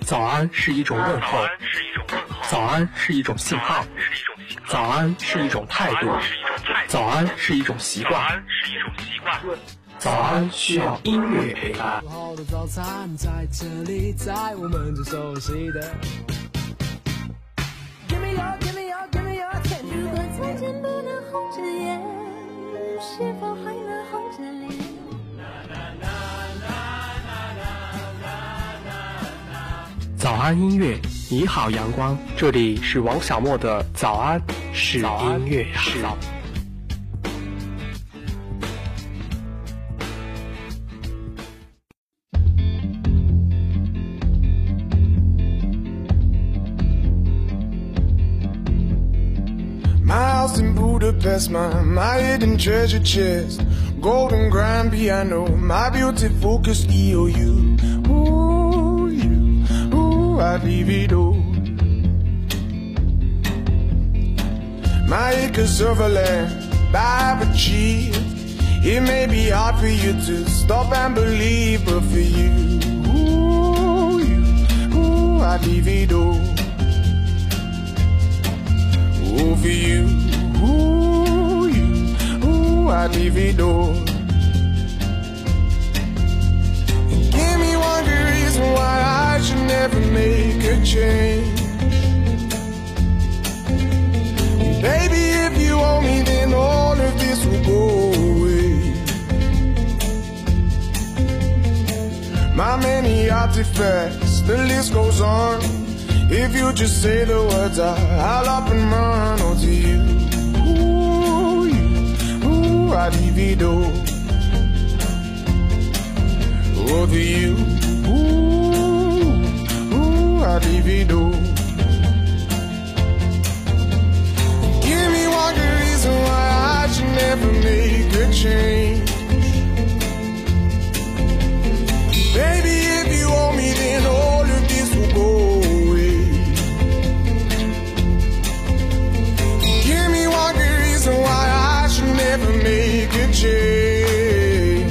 早安是一种问候，早安是一种信号，早安是一种态度，早安是一种习惯，早安需要音乐陪伴。安音乐，你好阳光，这里是王小莫的早安是音乐呀。My house in Budapest, my, my hidden treasure chest. Golden grand piano, my beauty focus EOU. Ooh, all. My acres of land, I've achieved. It may be hard for you to stop and believe, but for you, ooh, you, ooh, all. Ooh, for you, ooh, you, ooh, I'd one good reason why I should never make a change. Baby, if you owe me, then all of this will go away. My many artifacts, the list goes on. If you just say the words, I'll up and run on to you. Ooh, you, ooh, I divido. Over you, ooh, Give me one good reason why I should never make a change. Baby, if you owe me, then all of this will go away. Give me one good reason why I should never make a change.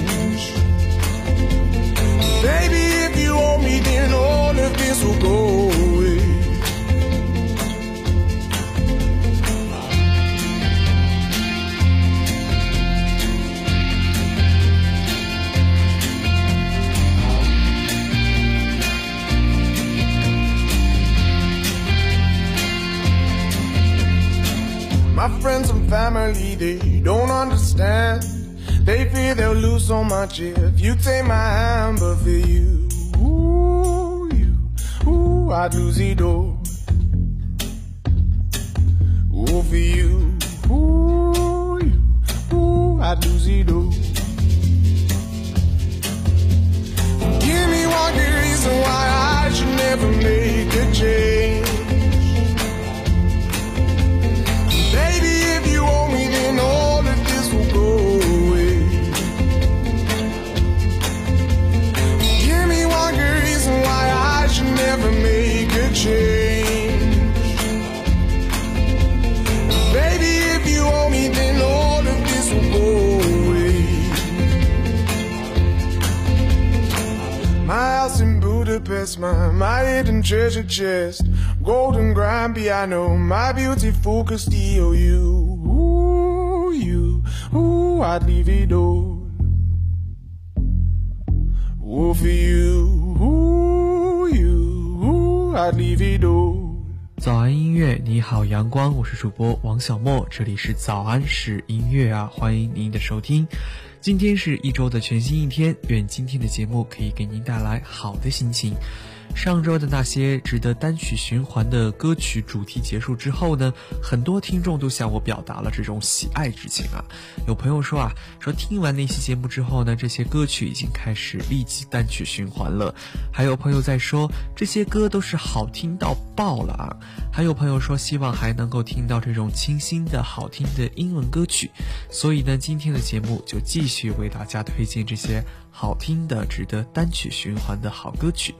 Baby, if you owe me, then all of this will go My friends and family, they don't understand. They fear they'll lose so much if you take my hand, but for you, ooh, you, ooh, I'd lose it all. Ooh, for focused O U. Ooh, you, ooh, I'd leave it all. Ooh, for you, ooh, you, ooh, I'd leave it all. 早安音乐，你好阳光，我是主播王小莫，这里是早安是音乐啊，欢迎您的收听。今天是一周的全新一天，愿今天的节目可以给您带来好的心情。上周的那些值得单曲循环的歌曲主题结束之后呢，很多听众都向我表达了这种喜爱之情啊。有朋友说啊，说听完那期节目之后呢，这些歌曲已经开始立即单曲循环了。还有朋友在说这些歌都是好听到爆了啊。还有朋友说希望还能够听到这种清新的好听的英文歌曲。所以呢，今天的节目就继续为大家推荐这些好听的、值得单曲循环的好歌曲，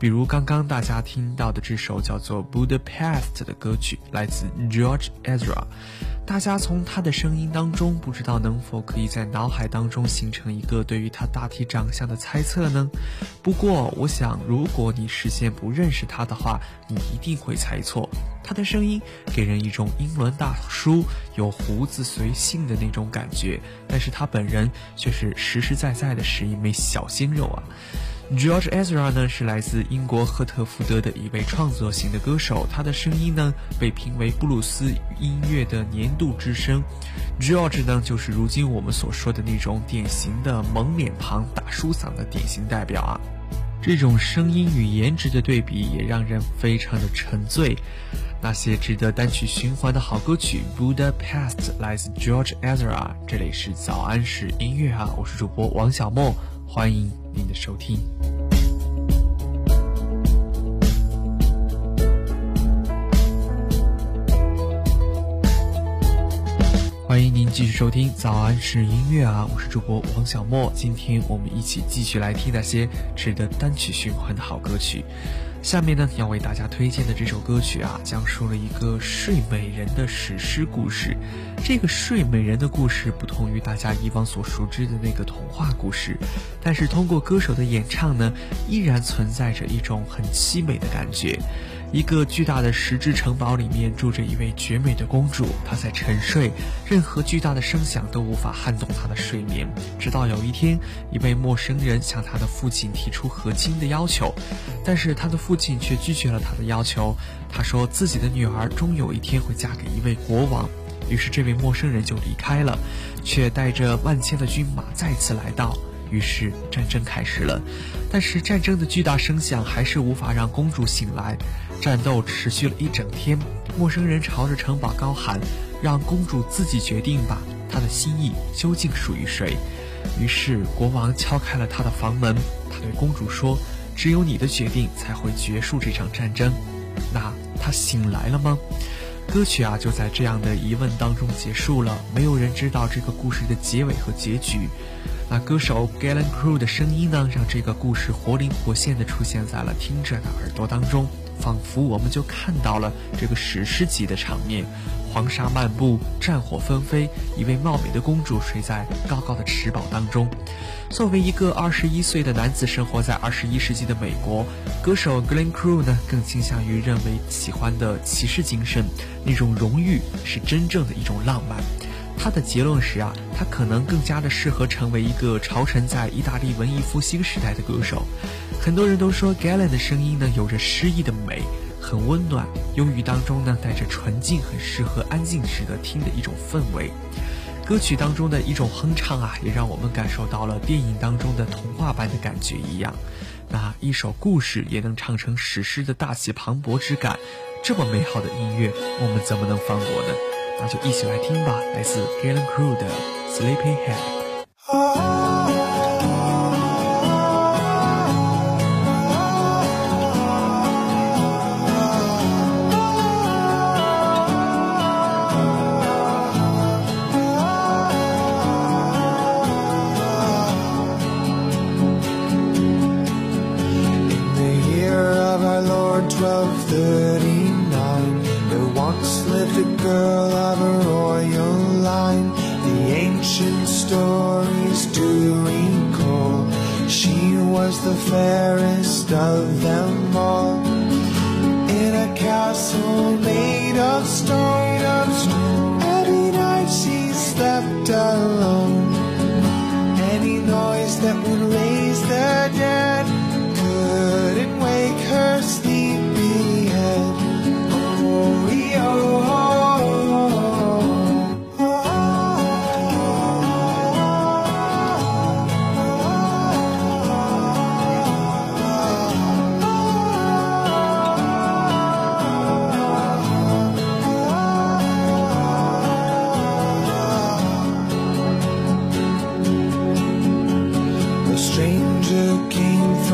比如。刚刚大家听到的这首叫做《Budapest》的歌曲，来自 George Ezra。大家从他的声音当中，不知道能否可以在脑海当中形成一个对于他大体长相的猜测呢？不过，我想，如果你事先不认识他的话，你一定会猜错。他的声音给人一种英伦大叔，有胡子随性的那种感觉，但是他本人却是实实在在的是一枚小鲜肉啊。George Ezra 呢是来自英国赫特福德的一位创作型的歌手，他的声音呢被评为布鲁斯音乐的年度之声。George 呢就是如今我们所说的那种典型的萌脸庞、大叔嗓的典型代表啊。这种声音与颜值的对比也让人非常的沉醉。那些值得单曲循环的好歌曲，Budapest 来自 George Ezra。这里是早安是音乐啊，我是主播王小莫，欢迎您的收听。欢迎您继续收听早安是音乐啊，我是主播王小莫。今天我们一起继续来听那些值得单曲循环的好歌曲。下面呢，要为大家推荐的这首歌曲啊，讲述了一个睡美人的史诗故事。这个睡美人的故事不同于大家以往所熟知的那个童话故事，但是通过歌手的演唱呢，依然存在着一种很凄美的感觉。一个巨大的石质城堡里面住着一位绝美的公主，她在沉睡，任何巨大的声响都无法撼动她的睡眠。直到有一天，一位陌生人向她的父亲提出和亲的要求，但是她的父亲却拒绝了他的要求。他说自己的女儿终有一天会嫁给一位国王。于是这位陌生人就离开了，却带着万千的军马再次来到。于是战争开始了，但是战争的巨大声响还是无法让公主醒来。战斗持续了一整天，陌生人朝着城堡高喊：“让公主自己决定吧，她的心意究竟属于谁？”于是国王敲开了她的房门，他对公主说：“只有你的决定才会结束这场战争。”那她醒来了吗？歌曲啊就在这样的疑问当中结束了，没有人知道这个故事的结尾和结局。那歌手 Galen Crew 的声音呢，让这个故事活灵活现的出现在了听者的耳朵当中。仿佛我们就看到了这个史诗级的场面：黄沙漫步，战火纷飞，一位貌美的公主睡在高高的池堡当中。作为一个二十一岁的男子，生活在二十一世纪的美国，歌手 Glen Crew 呢，更倾向于认为喜欢的骑士精神，那种荣誉是真正的一种浪漫。他的结论是啊，他可能更加的适合成为一个朝臣在意大利文艺复兴时代的歌手。很多人都说 Galen 的声音呢有着诗意的美，很温暖，忧郁当中呢带着纯净，很适合安静时的听的一种氛围。歌曲当中的一种哼唱啊，也让我们感受到了电影当中的童话般的感觉一样。那一首故事也能唱成史诗的大气磅礴之感，这么美好的音乐，我们怎么能放过呢？那就一起来听吧，来自 Galen Crew 的 Sleeping Head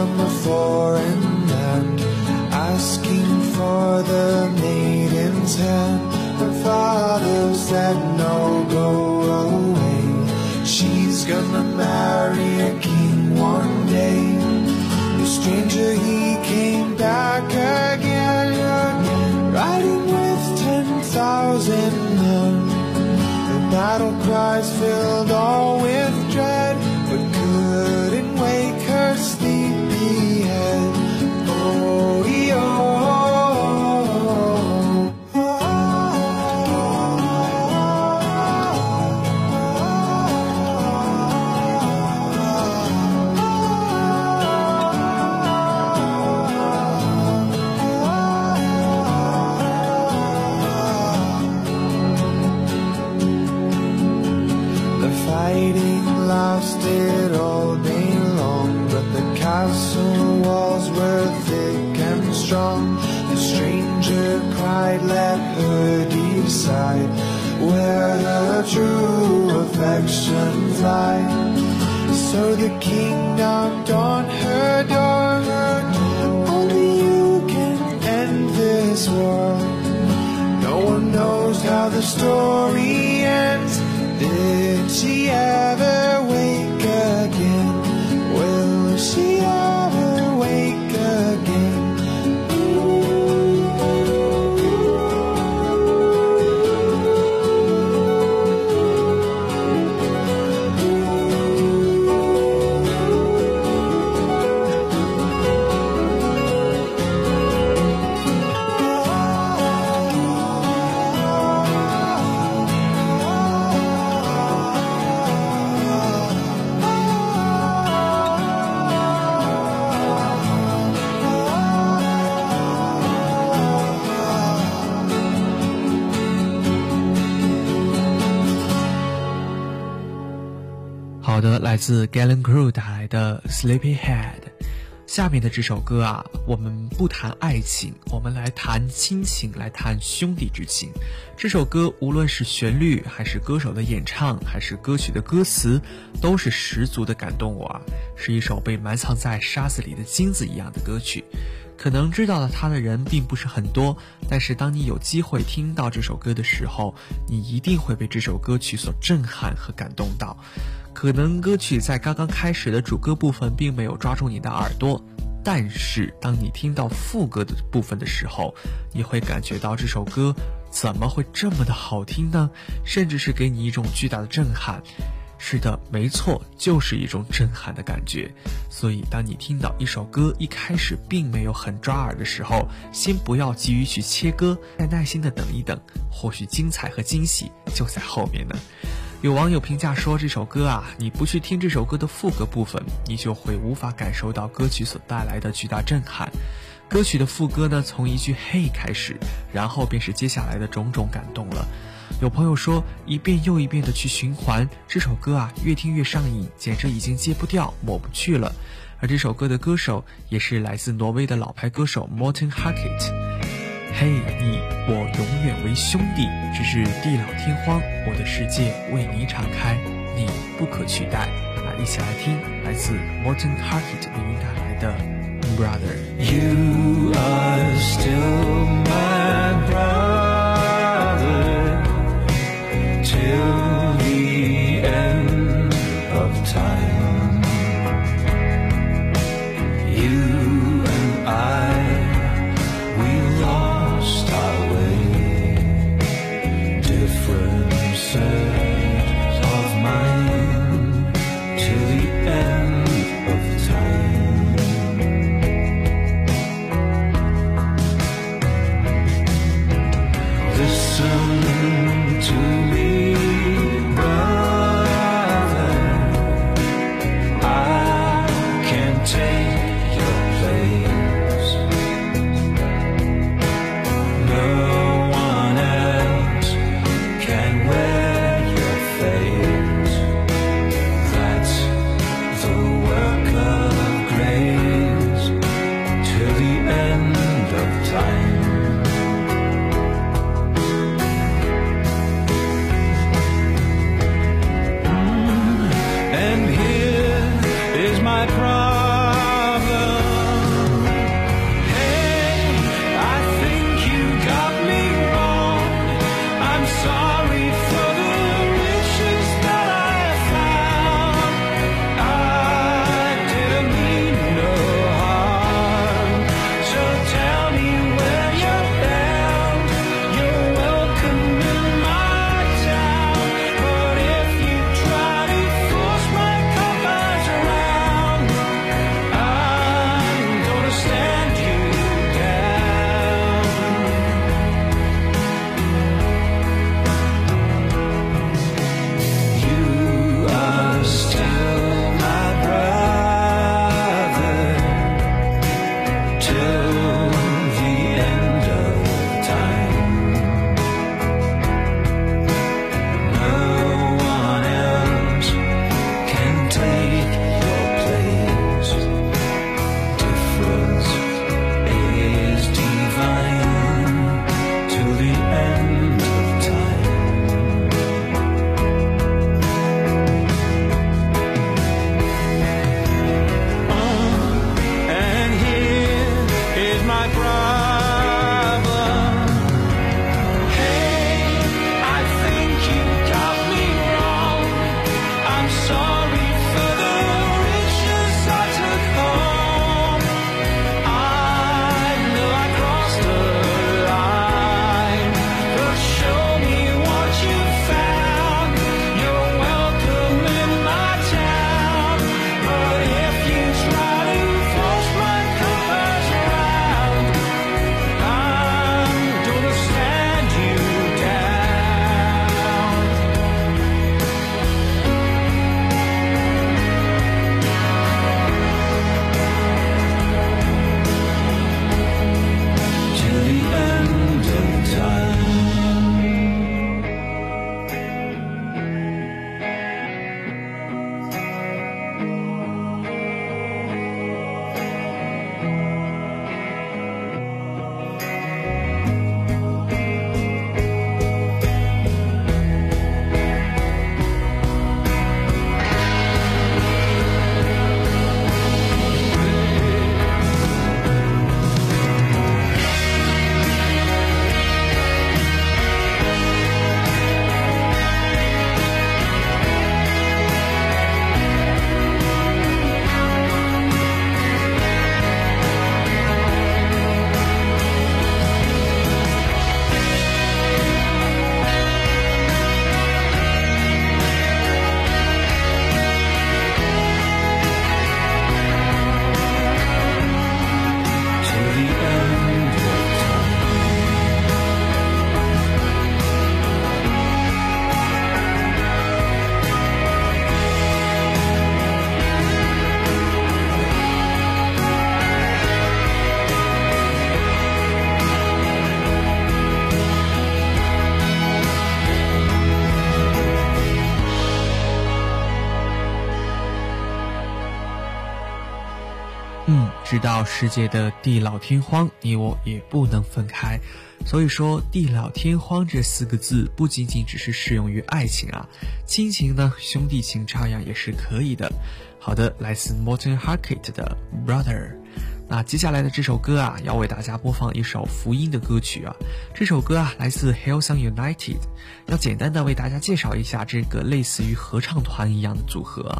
from a foreign land, asking for the maiden's hand. Her father said, no, go away. She's gonna marry a king one day. The stranger, he came back again riding with ten thousand men. The battle cries filled all So the her door. Only you can end this war. No one knows how the story 自 Galen Crew 带来的 Sleepyhead。下面的这首歌啊，我们不谈爱情，我们来谈亲情，来谈兄弟之情。这首歌无论是旋律，还是歌手的演唱，还是歌曲的歌词，都是十足的感动我啊！是一首被埋藏在沙子里的金子一样的歌曲。可能知道了它的人并不是很多，但是当你有机会听到这首歌的时候，你一定会被这首歌曲所震撼和感动到。可能歌曲在刚刚开始的主歌部分并没有抓住你的耳朵，但是当你听到副歌的部分的时候，你会感觉到这首歌怎么会这么的好听呢？甚至是给你一种巨大的震撼。是的，没错，就是一种震撼的感觉。所以，当你听到一首歌一开始并没有很抓耳的时候，先不要急于去切歌，再耐心的等一等，或许精彩和惊喜就在后面呢。有网友评价说，这首歌啊，你不去听这首歌的副歌部分，你就会无法感受到歌曲所带来的巨大震撼。歌曲的副歌呢，从一句嘿开始，然后便是接下来的种种感动了。有朋友说，一遍又一遍的去循环这首歌啊，越听越上瘾，简直已经戒不掉、抹不去了。而这首歌的歌手也是来自挪威的老牌歌手 Morten Harket。嘿，你我永远为兄弟，只是地老天荒，我的世界为你敞开，你不可取代。来一起来听来自 Morton Harket 为您带来的 Brother。You are still my brother 到世界的地老天荒，你我也不能分开。所以说，地老天荒这四个字不仅仅只是适用于爱情啊，亲情呢，兄弟情照样也是可以的。好的，来自 Morton Harket 的 Brother。那接下来的这首歌啊，要为大家播放一首福音的歌曲啊。这首歌啊，来自 Hillsong United。要简单的为大家介绍一下这个类似于合唱团一样的组合。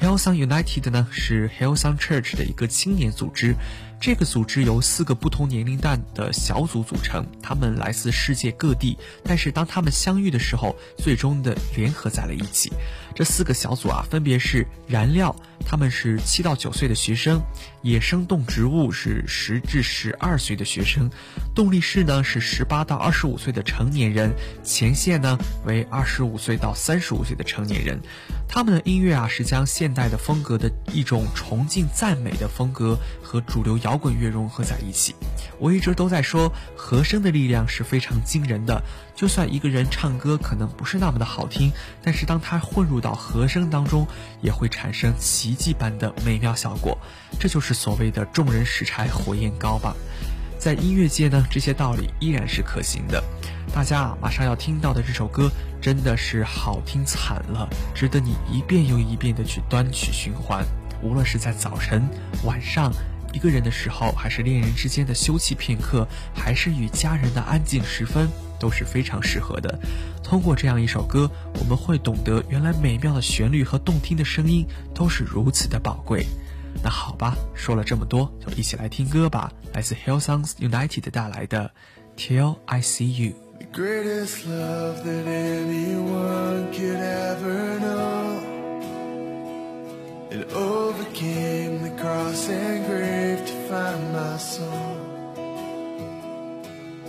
Hillsong United 呢是 Hillsong Church 的一个青年组织。这个组织由四个不同年龄段的小组组成，他们来自世界各地，但是当他们相遇的时候，最终的联合在了一起。这四个小组啊，分别是燃料，他们是七到九岁的学生；野生动植物是十至十二岁的学生；动力室呢是十八到二十五岁的成年人；前线呢为二十五岁到三十五岁的成年人。他们的音乐啊，是将现代的风格的一种崇敬赞美的风格和主流摇滚乐融合在一起。我一直都在说，和声的力量是非常惊人的。就算一个人唱歌可能不是那么的好听，但是当他混入到和声当中，也会产生奇迹般的美妙效果。这就是所谓的众人拾柴火焰高吧。在音乐界呢，这些道理依然是可行的。大家，马上要听到的这首歌真的是好听惨了，值得你一遍又一遍的去端曲循环。无论是在早晨、晚上、一个人的时候，还是恋人之间的休憩片刻，还是与家人的安静时分，都是非常适合的。通过这样一首歌，我们会懂得原来美妙的旋律和动听的声音都是如此的宝贵。那好吧，说了这么多，就一起来听歌吧。来自 Hillsongs United 带来的《Till I See You》。The greatest love that anyone could ever know. It overcame the cross and grave to find my soul.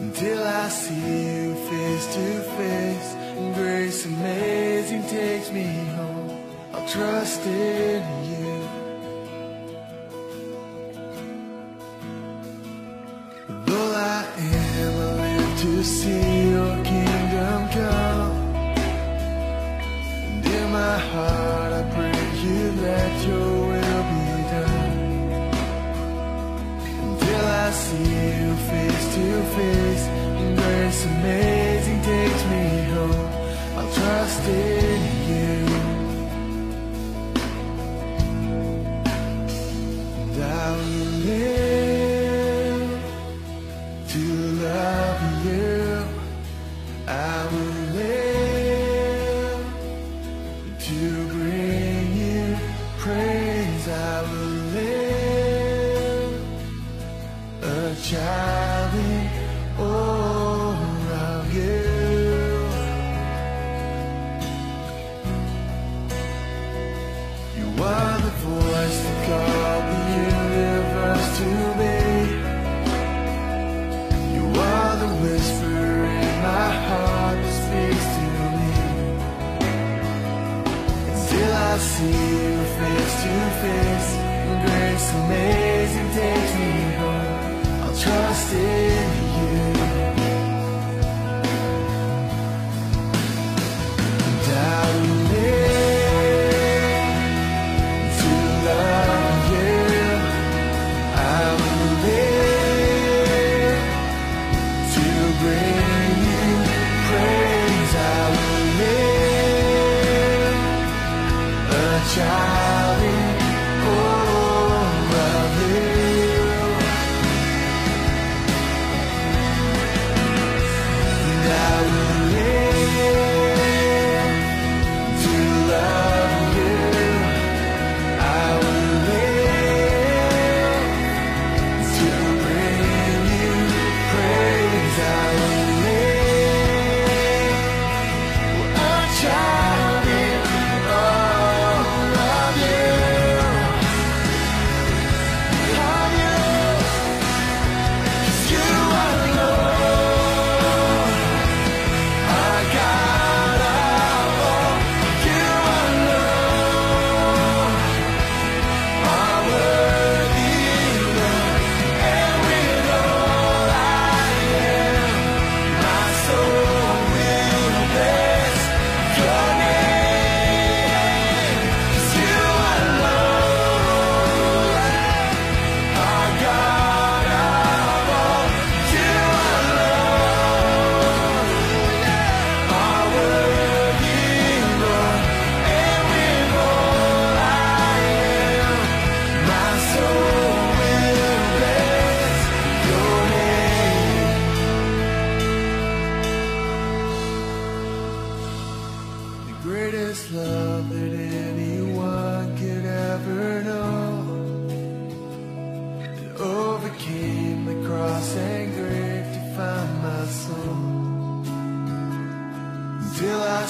Until I see you face to face, and grace amazing takes me home. I'll trust in you. Though I am, I live to see your kingdom come. And in my heart, I see you face to face, and grace amazing takes me home. I'll trust in you.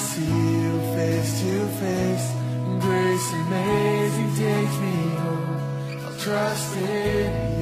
see you face to face. Grace amazing takes me home. I'll trust in you.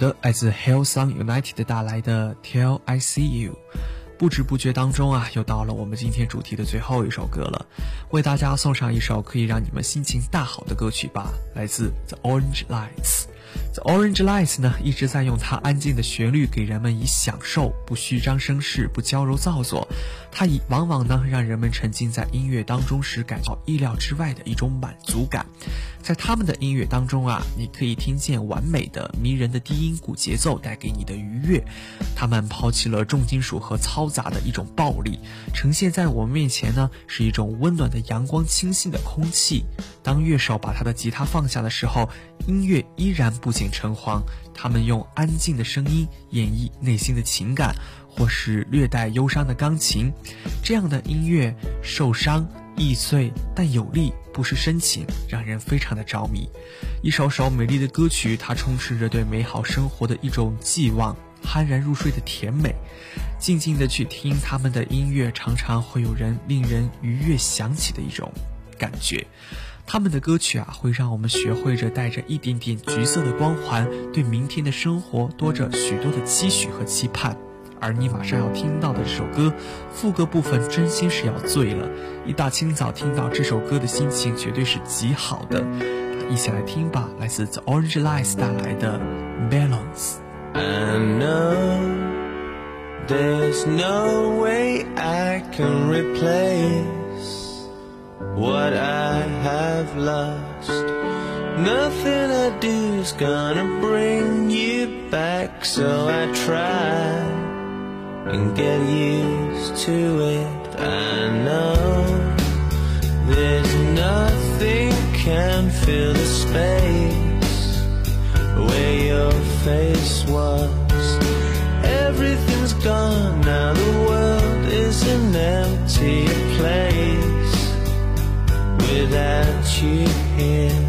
的”，来自 Hillsong United 带来的 “Till I See You”。不知不觉当中啊，又到了我们今天主题的最后一首歌了，为大家送上一首可以让你们心情大好的歌曲吧，来自 The Orange Lights。The Orange Lights 呢，一直在用它安静的旋律给人们以享受，不虚张声势，不娇柔造作。它以往往呢，让人们沉浸在音乐当中时，感到意料之外的一种满足感。在他们的音乐当中啊，你可以听见完美的、迷人的低音鼓节奏带给你的愉悦。他们抛弃了重金属和嘈杂的一种暴力，呈现在我们面前呢，是一种温暖的阳光、清新的空气。当乐手把他的吉他放下的时候，音乐依然不仅橙黄。他们用安静的声音演绎内心的情感，或是略带忧伤的钢琴。这样的音乐，受伤、易碎，但有力，不失深情，让人非常的着迷。一首首美丽的歌曲，它充斥着对美好生活的一种寄望，酣然入睡的甜美。静静的去听他们的音乐，常常会有人令人愉悦想起的一种感觉。他们的歌曲啊，会让我们学会着带着一点点橘色的光环，对明天的生活多着许多的期许和期盼。而你马上要听到的这首歌，副歌部分真心是要醉了。一大清早听到这首歌的心情绝对是极好的。一起来听吧，来自 The Orange Lights 带来的 Balance。I know there's no way I can replace what I have lost. Nothing I do's gonna bring you back, so I try and get used to it. I know there's nothing can fill the space where your face was. Everything's gone now, the world is an empty place without you here,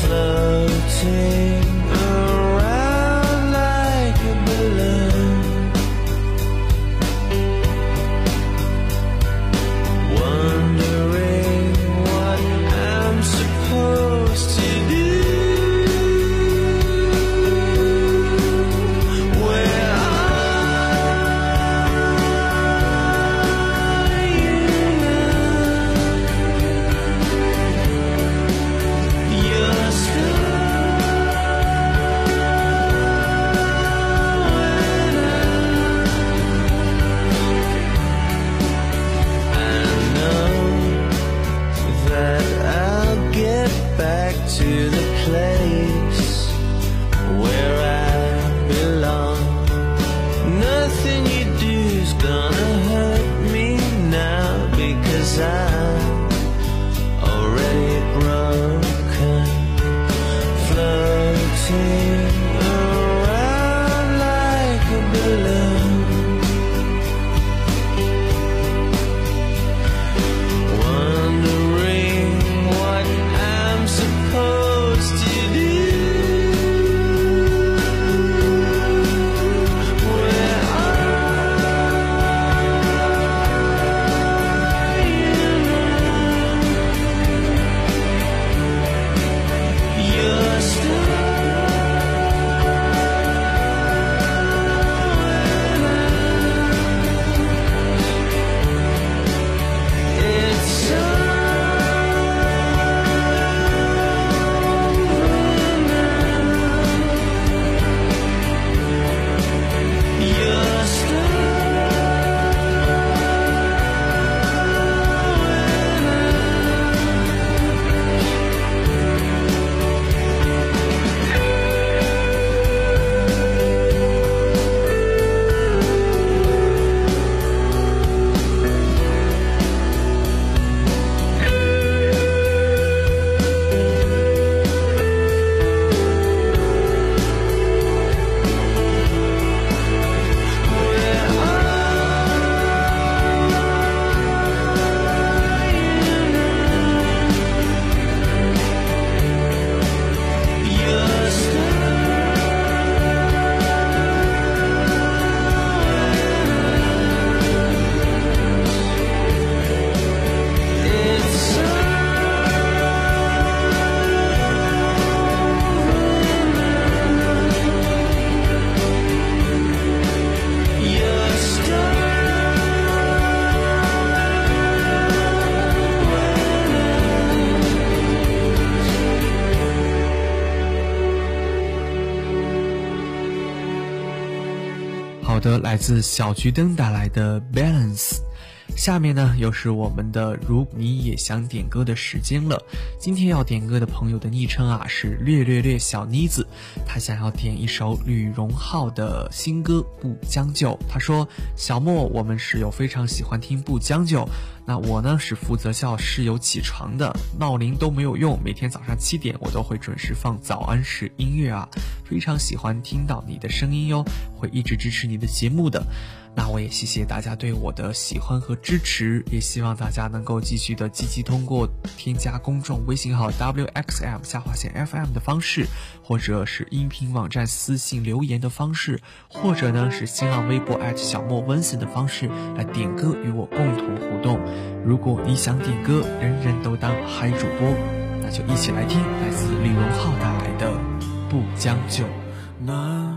floating 来自小桔灯带来的 Balance。下面呢，又是我们的如你也想点歌的时间了。今天要点歌的朋友的昵称啊是略略略小妮子，他想要点一首吕荣浩的新歌《不将就》。他说：“小莫，我们室友非常喜欢听《不将就》，那我呢是负责叫室友起床的，闹铃都没有用，每天早上七点我都会准时放早安式音乐啊，非常喜欢听到你的声音哟，会一直支持你的节目的。”那我也谢谢大家对我的喜欢和支持，也希望大家能够继续的积极通过添加公众微信号 wxm 下划线 fm 的方式，或者是音频网站私信留言的方式，或者呢是新浪微博小莫温森的方式来点歌与我共同互动。如果你想点歌，人人都当嗨主播，那就一起来听来自李荣浩带来的《不将就》。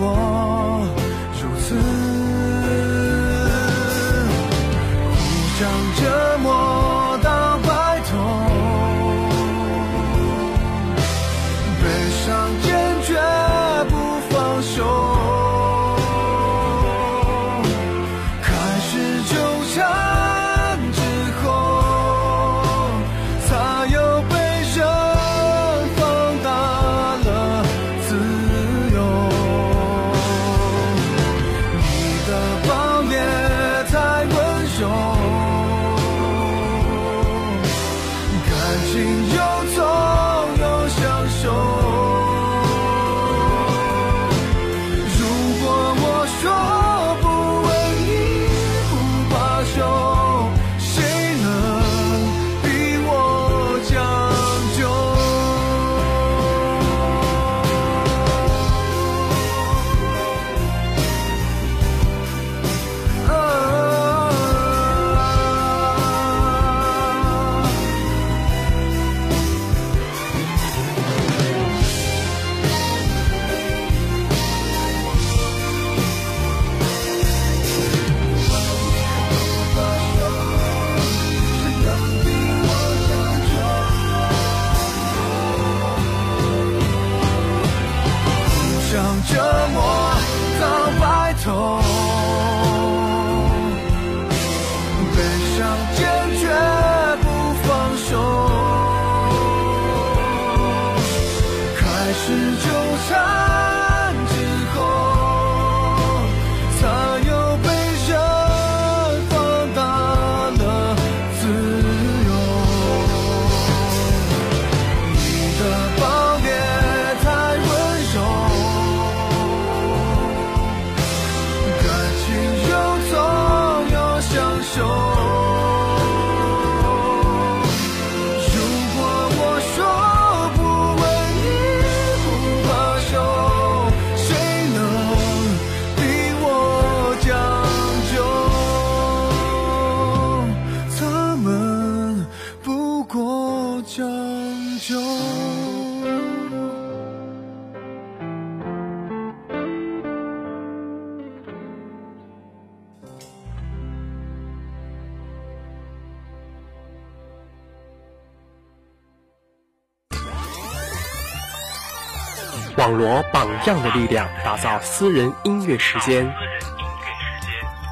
过榜样的力量，打造私人音乐时间。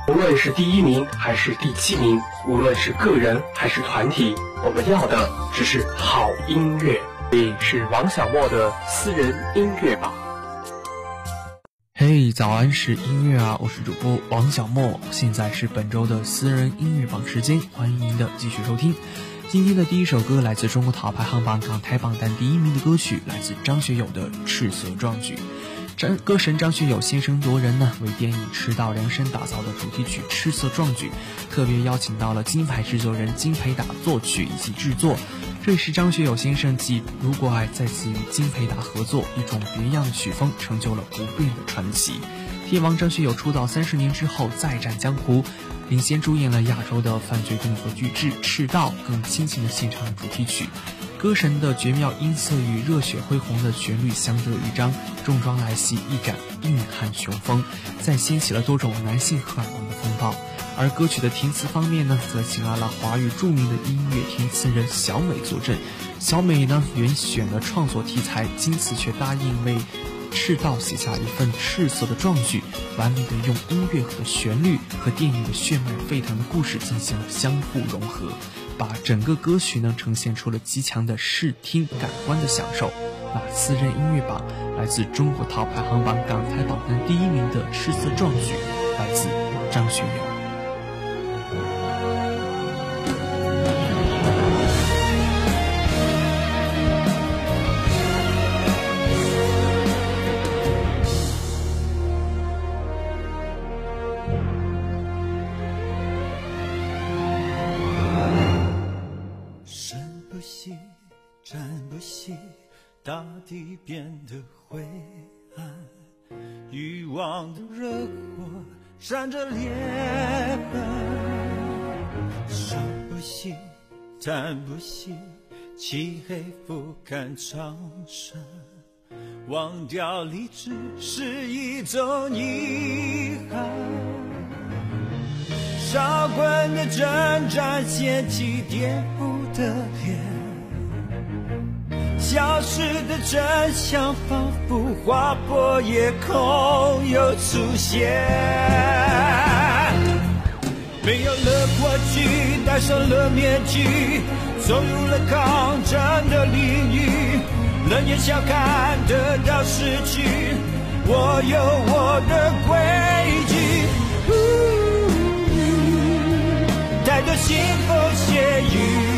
无论是第一名还是第七名，无论是个人还是团体，我们要的只是好音乐。这是王小莫的私人音乐榜。嘿，早安是音乐啊！我是主播王小莫，现在是本周的私人音乐榜时间，欢迎您的继续收听。今天的第一首歌来自中国淘排行榜港台榜单第一名的歌曲，来自张学友的《赤色壮举》。张歌神张学友先声夺人呢，为电影《赤道量身》打造的主题曲《赤色壮举》，特别邀请到了金牌制作人金培达作曲以及制作。这也是张学友先生继《如果爱》再次与金培达合作，一种别样的曲风，成就了不变的传奇。天王张学友出道三十年之后再战江湖，领衔主演了亚洲的犯罪动作巨制《赤道》，更倾情的献唱主题曲。歌神的绝妙音色与热血恢宏的旋律相得益彰，重装来袭，一展硬汉雄风，再掀起了多种男性荷尔蒙的风暴。而歌曲的填词方面呢，则请来了华语著名的音乐填词人小美坐镇。小美呢，原选了创作题材，今次却答应为赤道写下一份赤色的壮举，完美的用音乐和旋律和电影的血脉沸腾的故事进行了相互融合。把整个歌曲呢呈现出了极强的视听感官的享受。那私人音乐榜来自中国淘排行榜港台榜单第一名的《赤色壮举》，来自张学友。变得灰暗，欲望的热火闪着裂痕。伤不息，叹不息，漆黑覆盖长生。忘掉理智是一种遗憾。烧滚的挣扎，掀起颠覆的脸。消失的真相，仿佛划破夜空又出现。没有了过去，戴上了面具，走入了抗争的领域。冷眼笑看得到失去，我有我的规矩。太多腥风血雨。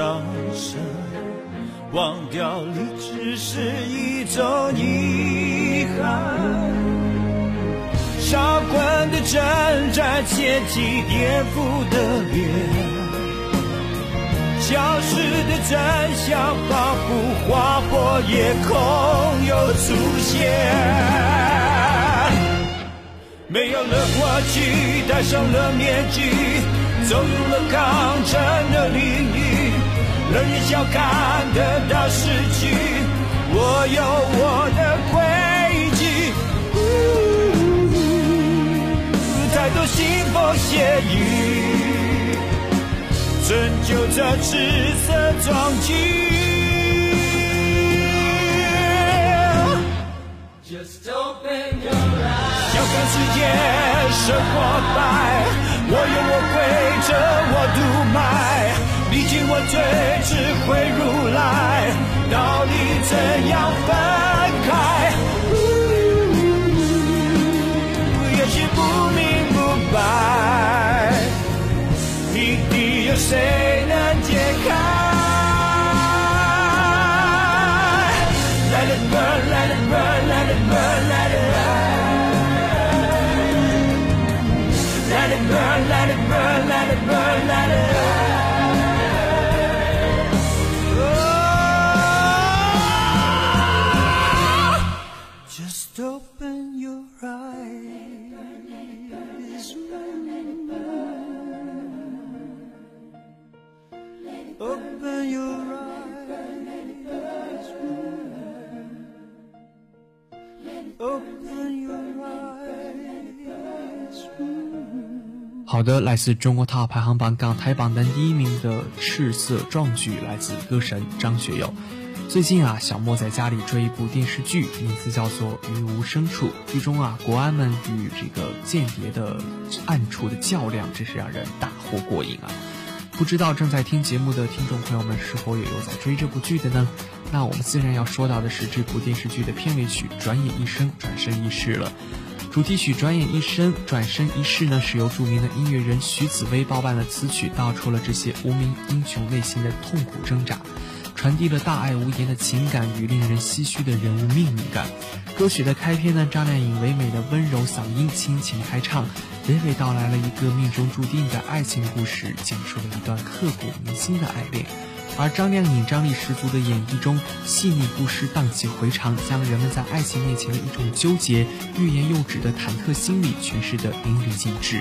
掌声，忘掉你只是一种遗憾。烧滚的挣扎，掀起颠覆的脸，消失的真相，仿佛划破夜空又出现。没有了过去，戴上了面具，走入了抗争的领域，冷眼笑看得到失去，我有我的轨迹。太多腥风血雨，拯救这赤色壮举。Just open your eyes. 看世界生活白，我有我规则，我独卖，最只会如来，到底怎样分开？也许不明不白，谜底有谁好的，来自中国 TOP 排行榜港台榜单第一名的《赤色壮举》来自歌神张学友。最近啊，小莫在家里追一部电视剧，名字叫做《于无声处》。剧中啊，国安们与这个间谍的暗处的较量，真是让人大呼过瘾啊！不知道正在听节目的听众朋友们是否也有在追这部剧的呢？那我们自然要说到的是这部电视剧的片尾曲《转眼一生，转身一世》了。主题曲《转眼一生，转身一世》呢，是由著名的音乐人徐子薇包办的词曲，道出了这些无名英雄内心的痛苦挣扎，传递了大爱无言的情感与令人唏嘘的人物命运感。歌曲的开篇呢，张靓颖唯美的温柔嗓音轻轻开唱，娓娓道来了一个命中注定的爱情故事，讲述了一段刻骨铭心的爱恋。而张靓颖张力十足的演绎中，细腻不失，荡气回肠，将人们在爱情面前的一种纠结、欲言又止的忐忑心理诠释得淋漓尽致。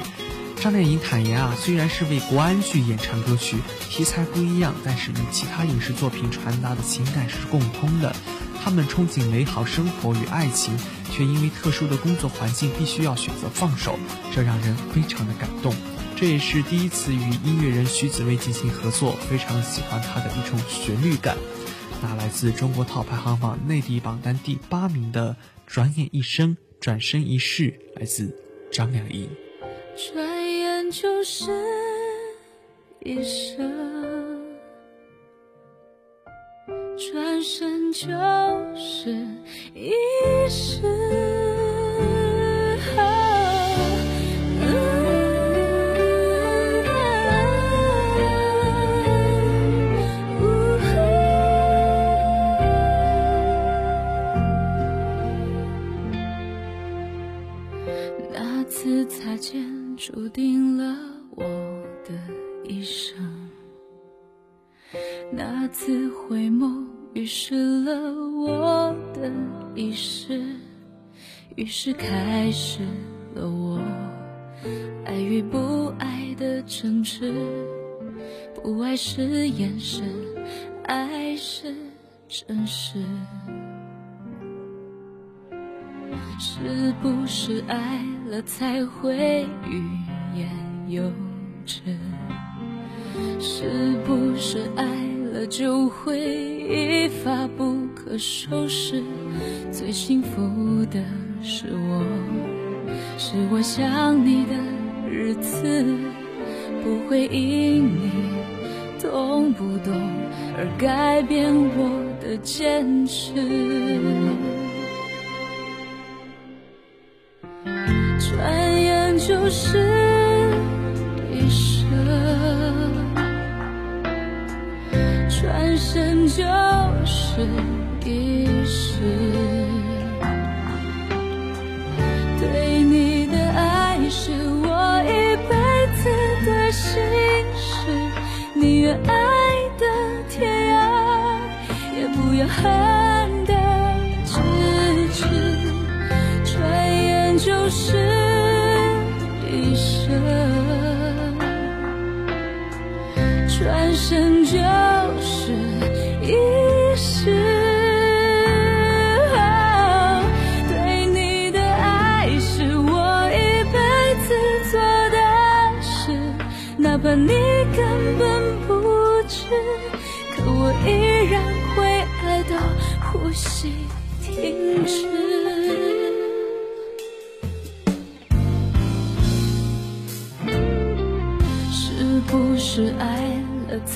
张靓颖坦言啊，虽然是为国安剧演唱歌曲，题材不一样，但是与其他影视作品传达的情感是共通的。他们憧憬美好生活与爱情，却因为特殊的工作环境必须要选择放手，这让人非常的感动。这也是第一次与音乐人徐子薇进行合作，非常喜欢他的一种旋律感。那来自中国 TOP 排行榜内地榜单第八名的《转眼一生，转身一世》，来自张靓颖。转眼就是一生，转身就是一世。开始了我爱与不爱的争执。不爱是眼神，爱是真实。是不是爱了才会欲言又止？是不是爱了就会一发不可收拾？最幸福的是我，是我想你的日子，不会因你懂不懂而改变我的坚持。转眼就是一生，转身就是一世。爱的天涯，也不要恨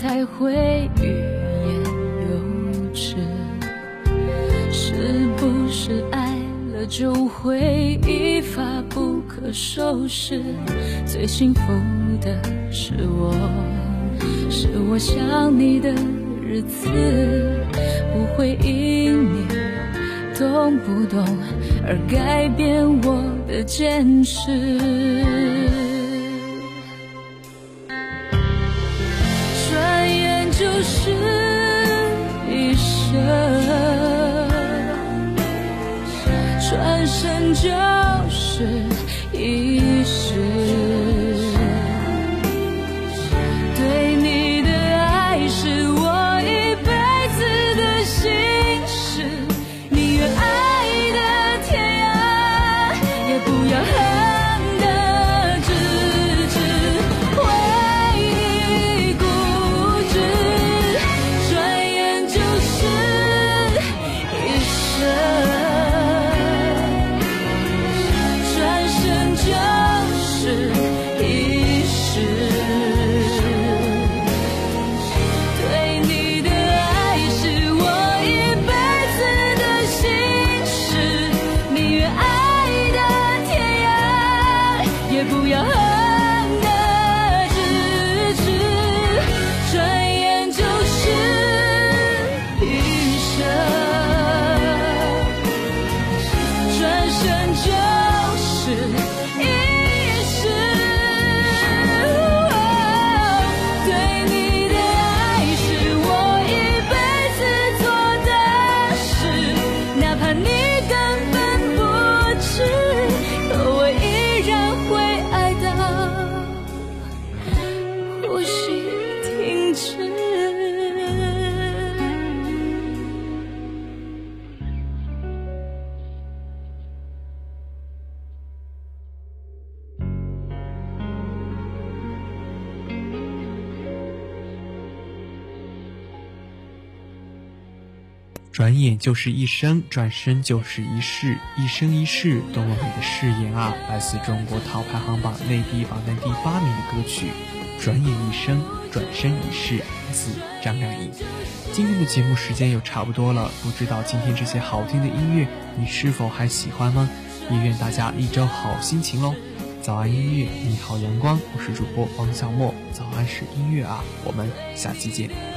才会欲言又止？是不是爱了就会一发不可收拾？最幸福的是我，是我想你的日子，不会因你懂不懂而改变我的坚持。就是转眼就是一生，转身就是一世，一生一世，多么美的誓言啊！来自中国淘排行榜内地榜单第八名的歌曲《转眼一生，转身一世》，自张靓颖。今天的节目时间又差不多了，不知道今天这些好听的音乐你是否还喜欢吗？也愿大家一周好心情喽！早安音乐，你好阳光，我是主播王小莫。早安是音乐啊，我们下期见。